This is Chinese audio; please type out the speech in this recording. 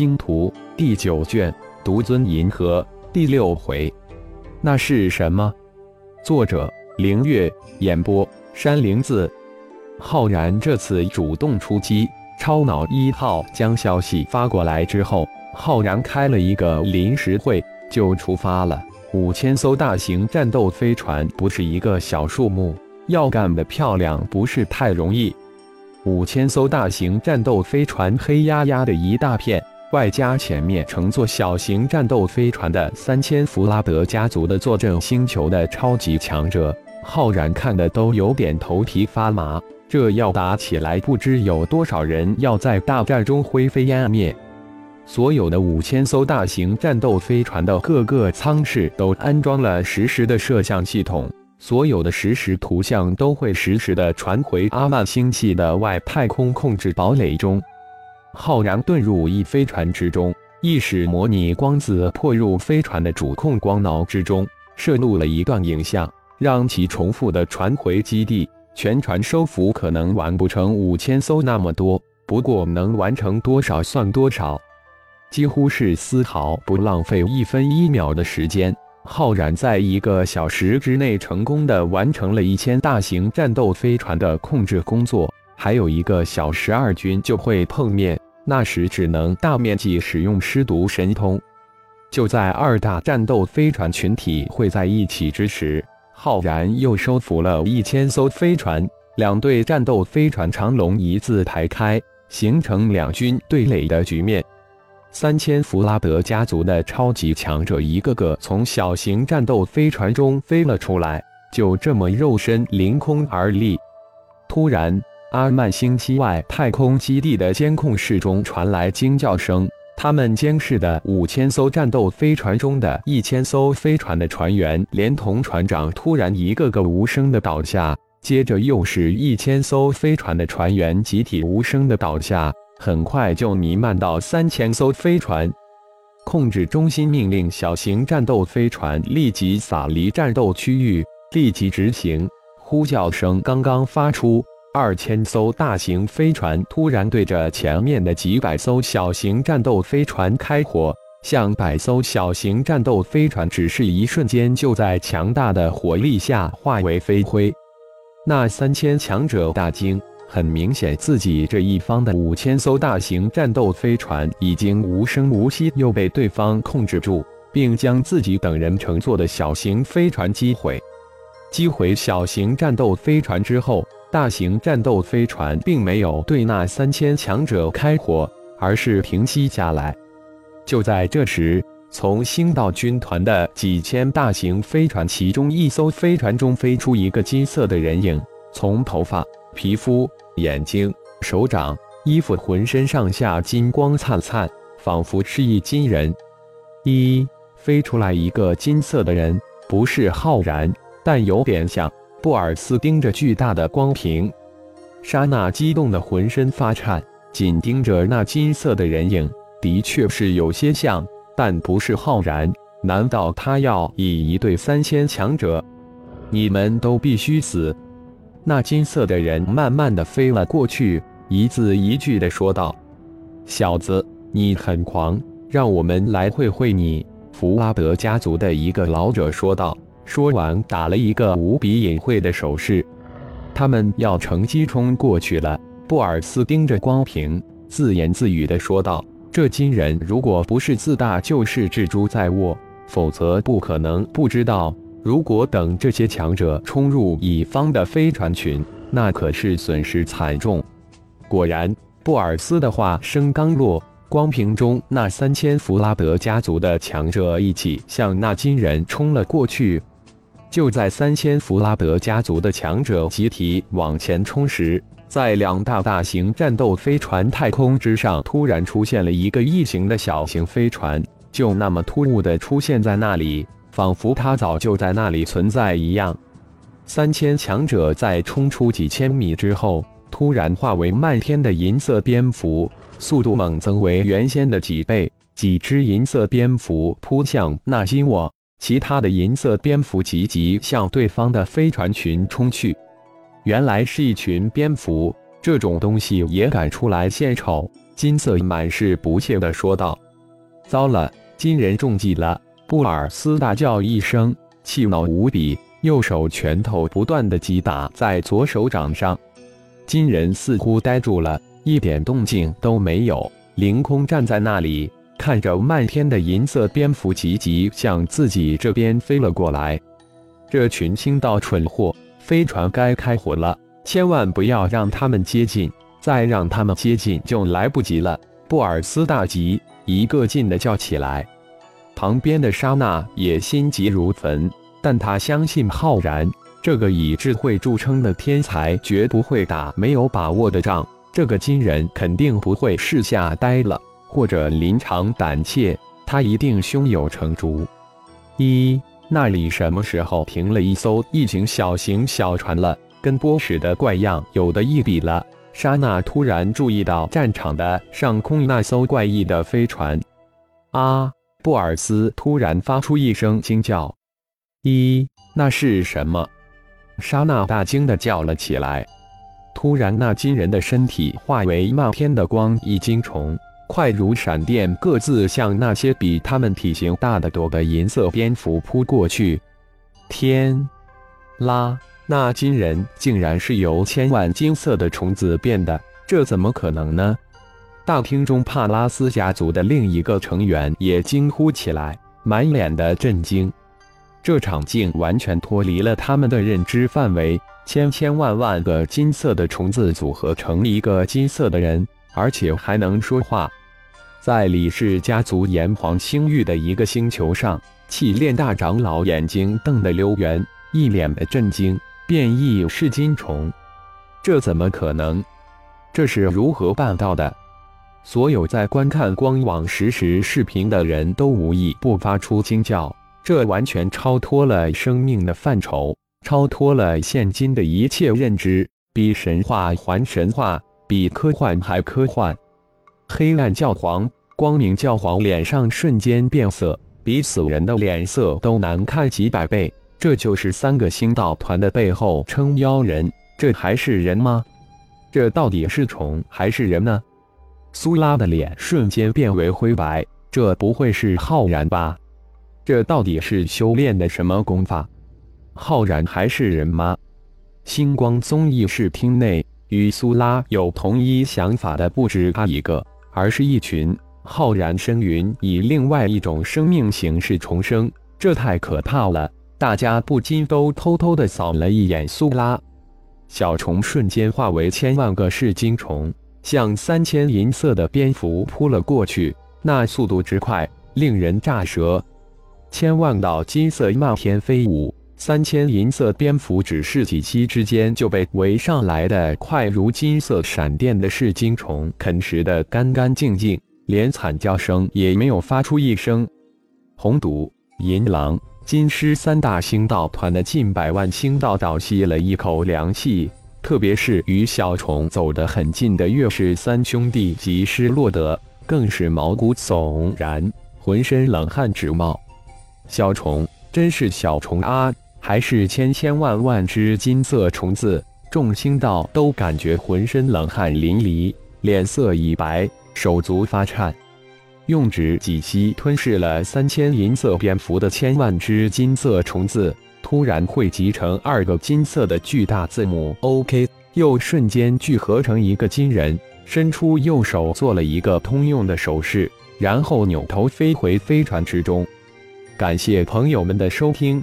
星图》第九卷，独尊银河第六回。那是什么？作者：凌月，演播：山灵子。浩然这次主动出击，超脑一号将消息发过来之后，浩然开了一个临时会，就出发了。五千艘大型战斗飞船不是一个小数目，要干得漂亮不是太容易。五千艘大型战斗飞船黑压压的一大片，外加前面乘坐小型战斗飞船的三千弗拉德家族的坐镇星球的超级强者，浩然看的都有点头皮发麻。这要打起来，不知有多少人要在大战中灰飞烟灭。所有的五千艘大型战斗飞船的各个舱室都安装了实时的摄像系统，所有的实时图像都会实时的传回阿曼星系的外太空控制堡垒中。浩然遁入一飞船之中，意识模拟光子破入飞船的主控光脑之中，摄录了一段影像，让其重复的传回基地。全船收服可能完不成五千艘那么多，不过能完成多少算多少。几乎是丝毫不浪费一分一秒的时间，浩然在一个小时之内成功的完成了一千大型战斗飞船的控制工作。还有一个小十，二军就会碰面，那时只能大面积使用尸毒神通。就在二大战斗飞船群体会在一起之时，浩然又收服了一千艘飞船，两队战斗飞船长龙一字排开，形成两军对垒的局面。三千弗拉德家族的超级强者一个个从小型战斗飞船中飞了出来，就这么肉身凌空而立。突然，阿曼星期外太空基地的监控室中传来惊叫声。他们监视的五千艘战斗飞船中的一千艘飞船的船员，连同船长，突然一个个无声的倒下，接着又是一千艘飞船的船员集体无声的倒下。很快就弥漫到三千艘飞船，控制中心命令小型战斗飞船立即撒离战斗区域，立即执行。呼叫声刚刚发出，二千艘大型飞船突然对着前面的几百艘小型战斗飞船开火，向百艘小型战斗飞船只是一瞬间，就在强大的火力下化为飞灰。那三千强者大惊。很明显，自己这一方的五千艘大型战斗飞船已经无声无息又被对方控制住，并将自己等人乘坐的小型飞船击毁。击毁小型战斗飞船之后，大型战斗飞船并没有对那三千强者开火，而是平息下来。就在这时，从星道军团的几千大型飞船其中一艘飞船中飞出一个金色的人影，从头发。皮肤、眼睛、手掌、衣服，浑身上下金光灿灿，仿佛是一金人。一飞出来一个金色的人，不是浩然，但有点像。布尔斯盯着巨大的光屏，莎娜激动的浑身发颤，紧盯着那金色的人影。的确是有些像，但不是浩然。难道他要以一对三千强者？你们都必须死！那金色的人慢慢的飞了过去，一字一句的说道：“小子，你很狂，让我们来会会你。”弗拉德家族的一个老者说道。说完，打了一个无比隐晦的手势。他们要乘机冲过去了。布尔斯盯着光屏，自言自语的说道：“这金人如果不是自大，就是蜘蛛在握，否则不可能不知道。”如果等这些强者冲入乙方的飞船群，那可是损失惨重。果然，布尔斯的话声刚落，光屏中那三千弗拉德家族的强者一起向那金人冲了过去。就在三千弗拉德家族的强者集体往前冲时，在两大大型战斗飞船太空之上，突然出现了一个异形的小型飞船，就那么突兀的出现在那里。仿佛它早就在那里存在一样。三千强者在冲出几千米之后，突然化为漫天的银色蝙蝠，速度猛增为原先的几倍。几只银色蝙蝠扑向纳西沃，其他的银色蝙蝠急急向对方的飞船群冲去。原来是一群蝙蝠，这种东西也敢出来献丑？金色满是不屑地说道：“糟了，金人中计了！”布尔斯大叫一声，气恼无比，右手拳头不断的击打在左手掌上。金人似乎呆住了，一点动静都没有，凌空站在那里，看着漫天的银色蝙蝠急急向自己这边飞了过来。这群清道蠢货，飞船该开火了，千万不要让他们接近，再让他们接近就来不及了！布尔斯大急，一个劲的叫起来。旁边的莎娜也心急如焚，但她相信浩然这个以智慧著称的天才绝不会打没有把握的仗。这个金人肯定不会是吓呆了，或者临场胆怯，他一定胸有成竹。一，那里什么时候停了一艘异形小型小船了？跟波什的怪样有的一比了。莎娜突然注意到战场的上空那艘怪异的飞船，啊！布尔斯突然发出一声惊叫：“一，那是什么？”莎娜大惊的叫了起来。突然，那金人的身体化为漫天的光翼金虫，快如闪电，各自向那些比他们体型大得多的银色蝙蝠扑过去。天啦！那金人竟然是由千万金色的虫子变的，这怎么可能呢？大厅中，帕拉斯家族的另一个成员也惊呼起来，满脸的震惊。这场景完全脱离了他们的认知范围。千千万万个金色的虫子组合成一个金色的人，而且还能说话。在李氏家族炎黄星域的一个星球上，气炼大长老眼睛瞪得溜圆，一脸的震惊。变异是金虫，这怎么可能？这是如何办到的？所有在观看光网实时视频的人都无一不发出惊叫，这完全超脱了生命的范畴，超脱了现今的一切认知，比神话还神话，比科幻还科幻。黑暗教皇、光明教皇脸上瞬间变色，比死人的脸色都难看几百倍。这就是三个星道团的背后撑腰人，这还是人吗？这到底是虫还是人呢？苏拉的脸瞬间变为灰白，这不会是浩然吧？这到底是修炼的什么功法？浩然还是人吗？星光宗议事厅内，与苏拉有同一想法的不止他一个，而是一群。浩然生云以另外一种生命形式重生，这太可怕了！大家不禁都偷偷的扫了一眼苏拉。小虫瞬间化为千万个噬金虫。向三千银色的蝙蝠扑了过去，那速度之快，令人咋舌。千万道金色漫天飞舞，三千银色蝙蝠只是几息之间就被围上来的快如金色闪电的噬金虫啃食的干干净净，连惨叫声也没有发出一声。红毒、银狼、金狮三大星道团的近百万星道倒吸了一口凉气。特别是与小虫走得很近的岳氏三兄弟及施洛德，更是毛骨悚然，浑身冷汗直冒。小虫真是小虫啊，还是千千万万只金色虫子？众星道都感觉浑身冷汗淋漓，脸色已白，手足发颤。用指几息吞噬了三千银色蝙蝠的千万只金色虫子。突然汇集成二个金色的巨大字母 OK，又瞬间聚合成一个金人，伸出右手做了一个通用的手势，然后扭头飞回飞船之中。感谢朋友们的收听，